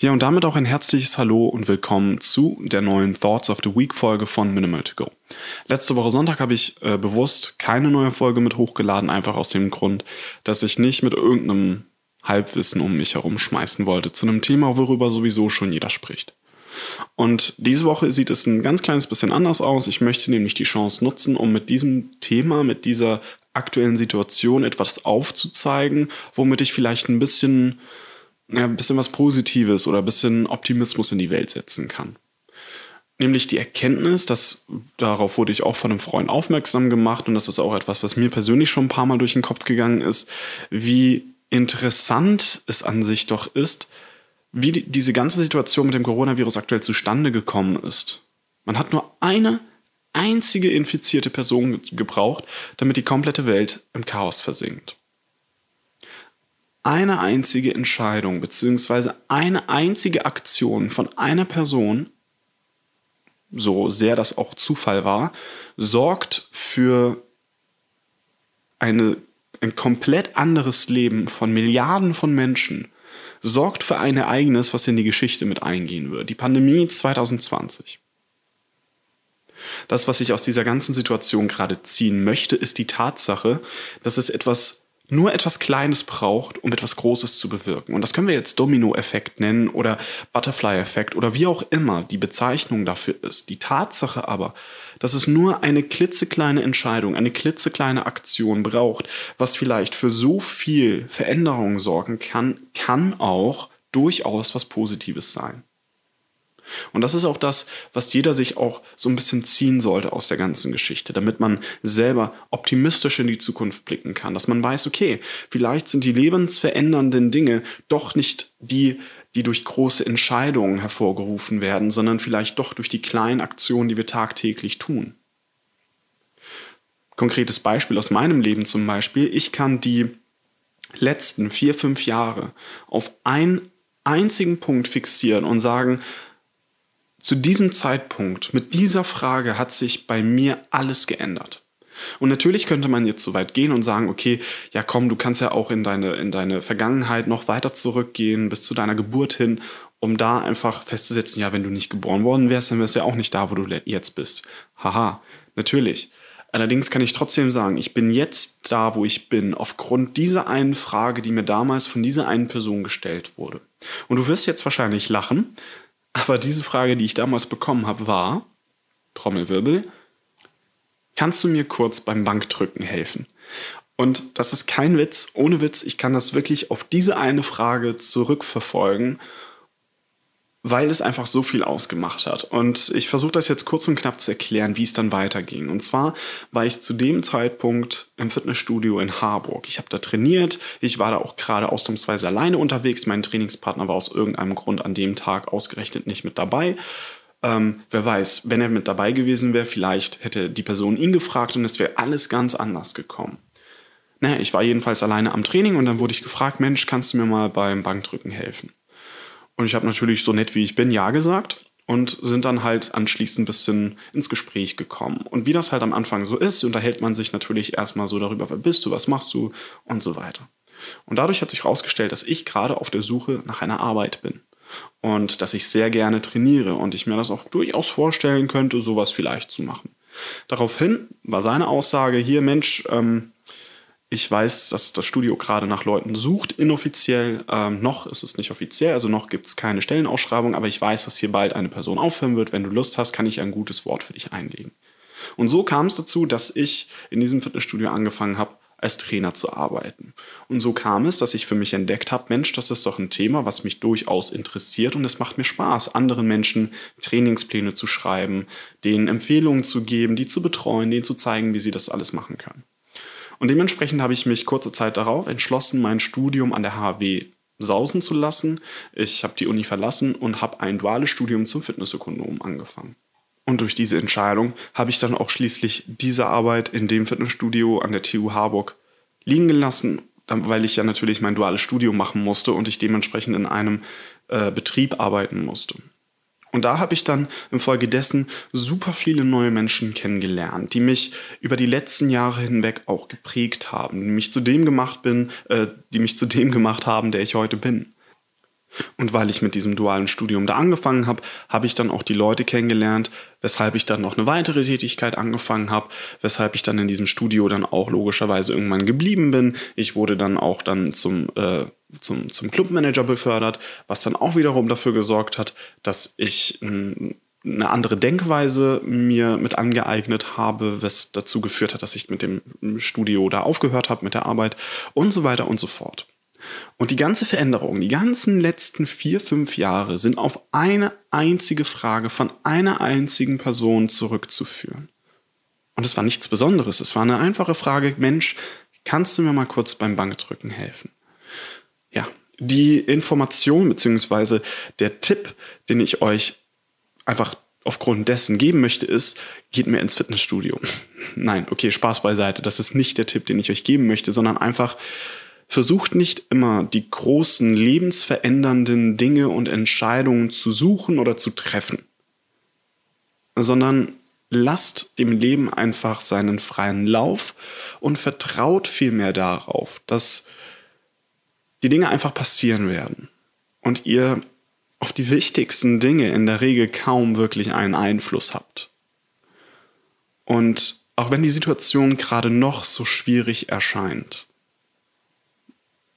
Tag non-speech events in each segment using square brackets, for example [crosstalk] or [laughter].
Ja, und damit auch ein herzliches Hallo und willkommen zu der neuen Thoughts of the Week Folge von Minimal to Go. Letzte Woche Sonntag habe ich äh, bewusst keine neue Folge mit hochgeladen, einfach aus dem Grund, dass ich nicht mit irgendeinem Halbwissen um mich herum schmeißen wollte zu einem Thema, worüber sowieso schon jeder spricht. Und diese Woche sieht es ein ganz kleines bisschen anders aus. Ich möchte nämlich die Chance nutzen, um mit diesem Thema, mit dieser aktuellen Situation etwas aufzuzeigen, womit ich vielleicht ein bisschen ja, ein bisschen was Positives oder ein bisschen Optimismus in die Welt setzen kann. Nämlich die Erkenntnis, dass darauf wurde ich auch von einem Freund aufmerksam gemacht und das ist auch etwas, was mir persönlich schon ein paar Mal durch den Kopf gegangen ist, wie interessant es an sich doch ist, wie die, diese ganze Situation mit dem Coronavirus aktuell zustande gekommen ist. Man hat nur eine einzige infizierte Person gebraucht, damit die komplette Welt im Chaos versinkt eine einzige Entscheidung beziehungsweise eine einzige Aktion von einer Person, so sehr das auch Zufall war, sorgt für eine, ein komplett anderes Leben von Milliarden von Menschen, sorgt für ein Ereignis, was in die Geschichte mit eingehen wird. Die Pandemie 2020. Das, was ich aus dieser ganzen Situation gerade ziehen möchte, ist die Tatsache, dass es etwas nur etwas Kleines braucht, um etwas Großes zu bewirken. Und das können wir jetzt Domino-Effekt nennen oder Butterfly-Effekt oder wie auch immer die Bezeichnung dafür ist. Die Tatsache aber, dass es nur eine klitzekleine Entscheidung, eine klitzekleine Aktion braucht, was vielleicht für so viel Veränderung sorgen kann, kann auch durchaus was Positives sein. Und das ist auch das, was jeder sich auch so ein bisschen ziehen sollte aus der ganzen Geschichte, damit man selber optimistisch in die Zukunft blicken kann, dass man weiß, okay, vielleicht sind die lebensverändernden Dinge doch nicht die, die durch große Entscheidungen hervorgerufen werden, sondern vielleicht doch durch die kleinen Aktionen, die wir tagtäglich tun. Konkretes Beispiel aus meinem Leben zum Beispiel, ich kann die letzten vier, fünf Jahre auf einen einzigen Punkt fixieren und sagen, zu diesem Zeitpunkt, mit dieser Frage hat sich bei mir alles geändert. Und natürlich könnte man jetzt so weit gehen und sagen, okay, ja komm, du kannst ja auch in deine, in deine Vergangenheit noch weiter zurückgehen, bis zu deiner Geburt hin, um da einfach festzusetzen, ja, wenn du nicht geboren worden wärst, dann wärst du ja auch nicht da, wo du jetzt bist. Haha, natürlich. Allerdings kann ich trotzdem sagen, ich bin jetzt da, wo ich bin, aufgrund dieser einen Frage, die mir damals von dieser einen Person gestellt wurde. Und du wirst jetzt wahrscheinlich lachen, aber diese Frage, die ich damals bekommen habe, war, Trommelwirbel, kannst du mir kurz beim Bankdrücken helfen? Und das ist kein Witz, ohne Witz, ich kann das wirklich auf diese eine Frage zurückverfolgen weil es einfach so viel ausgemacht hat. Und ich versuche das jetzt kurz und knapp zu erklären, wie es dann weiterging. Und zwar war ich zu dem Zeitpunkt im Fitnessstudio in Harburg. Ich habe da trainiert. Ich war da auch gerade ausnahmsweise alleine unterwegs. Mein Trainingspartner war aus irgendeinem Grund an dem Tag ausgerechnet nicht mit dabei. Ähm, wer weiß, wenn er mit dabei gewesen wäre, vielleicht hätte die Person ihn gefragt und es wäre alles ganz anders gekommen. Naja, ich war jedenfalls alleine am Training und dann wurde ich gefragt, Mensch, kannst du mir mal beim Bankdrücken helfen? Und ich habe natürlich so nett wie ich bin Ja gesagt und sind dann halt anschließend ein bisschen ins Gespräch gekommen. Und wie das halt am Anfang so ist, unterhält man sich natürlich erstmal so darüber, wer bist du, was machst du und so weiter. Und dadurch hat sich herausgestellt, dass ich gerade auf der Suche nach einer Arbeit bin. Und dass ich sehr gerne trainiere und ich mir das auch durchaus vorstellen könnte, sowas vielleicht zu machen. Daraufhin war seine Aussage hier, Mensch, ähm, ich weiß, dass das Studio gerade nach Leuten sucht, inoffiziell. Ähm, noch ist es nicht offiziell, also noch gibt es keine Stellenausschreibung, aber ich weiß, dass hier bald eine Person aufhören wird. Wenn du Lust hast, kann ich ein gutes Wort für dich einlegen. Und so kam es dazu, dass ich in diesem Fitnessstudio angefangen habe, als Trainer zu arbeiten. Und so kam es, dass ich für mich entdeckt habe, Mensch, das ist doch ein Thema, was mich durchaus interessiert und es macht mir Spaß, anderen Menschen Trainingspläne zu schreiben, denen Empfehlungen zu geben, die zu betreuen, denen zu zeigen, wie sie das alles machen können. Und dementsprechend habe ich mich kurze Zeit darauf entschlossen, mein Studium an der HW sausen zu lassen. Ich habe die Uni verlassen und habe ein duales Studium zum Fitnessökonom angefangen. Und durch diese Entscheidung habe ich dann auch schließlich diese Arbeit in dem Fitnessstudio an der TU Harburg liegen gelassen, weil ich ja natürlich mein duales Studium machen musste und ich dementsprechend in einem äh, Betrieb arbeiten musste. Und da habe ich dann infolgedessen super viele neue Menschen kennengelernt, die mich über die letzten Jahre hinweg auch geprägt haben, die mich zu dem gemacht bin, äh, die mich zu dem gemacht haben, der ich heute bin. Und weil ich mit diesem dualen Studium da angefangen habe, habe ich dann auch die Leute kennengelernt, weshalb ich dann noch eine weitere Tätigkeit angefangen habe, weshalb ich dann in diesem Studio dann auch logischerweise irgendwann geblieben bin. Ich wurde dann auch dann zum, äh, zum, zum Clubmanager befördert, was dann auch wiederum dafür gesorgt hat, dass ich ein eine andere Denkweise mir mit angeeignet habe, was dazu geführt hat, dass ich mit dem Studio da aufgehört habe, mit der Arbeit und so weiter und so fort. Und die ganze Veränderung, die ganzen letzten vier, fünf Jahre sind auf eine einzige Frage von einer einzigen Person zurückzuführen. Und es war nichts Besonderes. Es war eine einfache Frage, Mensch, kannst du mir mal kurz beim Bankdrücken helfen? Ja, die Information bzw. der Tipp, den ich euch einfach aufgrund dessen geben möchte, ist, geht mir ins Fitnessstudio. [laughs] Nein, okay, Spaß beiseite. Das ist nicht der Tipp, den ich euch geben möchte, sondern einfach versucht nicht immer die großen lebensverändernden Dinge und Entscheidungen zu suchen oder zu treffen, sondern lasst dem Leben einfach seinen freien Lauf und vertraut vielmehr darauf, dass die Dinge einfach passieren werden und ihr auf die wichtigsten Dinge in der Regel kaum wirklich einen Einfluss habt. Und auch wenn die Situation gerade noch so schwierig erscheint,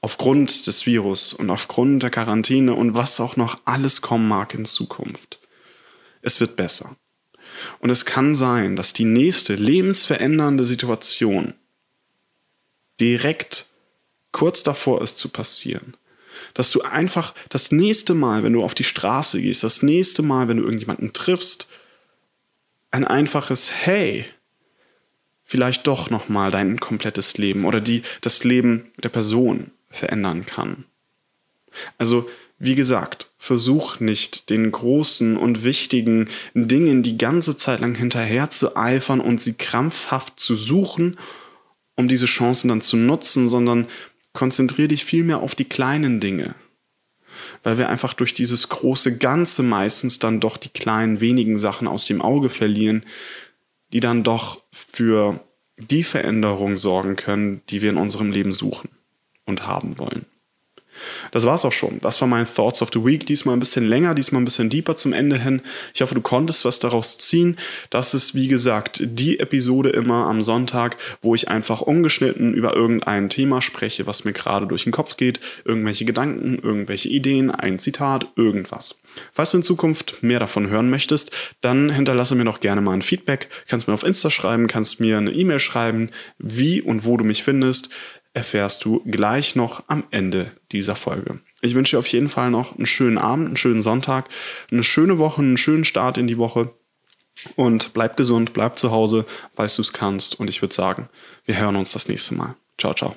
aufgrund des Virus und aufgrund der Quarantäne und was auch noch alles kommen mag in Zukunft, es wird besser. Und es kann sein, dass die nächste lebensverändernde Situation direkt kurz davor ist zu passieren dass du einfach das nächste Mal, wenn du auf die Straße gehst, das nächste Mal, wenn du irgendjemanden triffst, ein einfaches Hey, vielleicht doch noch mal dein komplettes Leben oder die das Leben der Person verändern kann. Also, wie gesagt, versuch nicht den großen und wichtigen Dingen die ganze Zeit lang hinterher zu eifern und sie krampfhaft zu suchen, um diese Chancen dann zu nutzen, sondern konzentriere dich vielmehr auf die kleinen Dinge. Weil wir einfach durch dieses große Ganze meistens dann doch die kleinen wenigen Sachen aus dem Auge verlieren, die dann doch für die Veränderung sorgen können, die wir in unserem Leben suchen und haben wollen. Das war's auch schon. Das war mein Thoughts of the Week. Diesmal ein bisschen länger, diesmal ein bisschen deeper zum Ende hin. Ich hoffe, du konntest was daraus ziehen. Das ist, wie gesagt, die Episode immer am Sonntag, wo ich einfach ungeschnitten über irgendein Thema spreche, was mir gerade durch den Kopf geht. Irgendwelche Gedanken, irgendwelche Ideen, ein Zitat, irgendwas. Falls du in Zukunft mehr davon hören möchtest, dann hinterlasse mir doch gerne mal ein Feedback. Kannst mir auf Insta schreiben, kannst mir eine E-Mail schreiben, wie und wo du mich findest erfährst du gleich noch am Ende dieser Folge. Ich wünsche dir auf jeden Fall noch einen schönen Abend, einen schönen Sonntag, eine schöne Woche, einen schönen Start in die Woche. Und bleib gesund, bleib zu Hause, falls du es kannst. Und ich würde sagen, wir hören uns das nächste Mal. Ciao, ciao.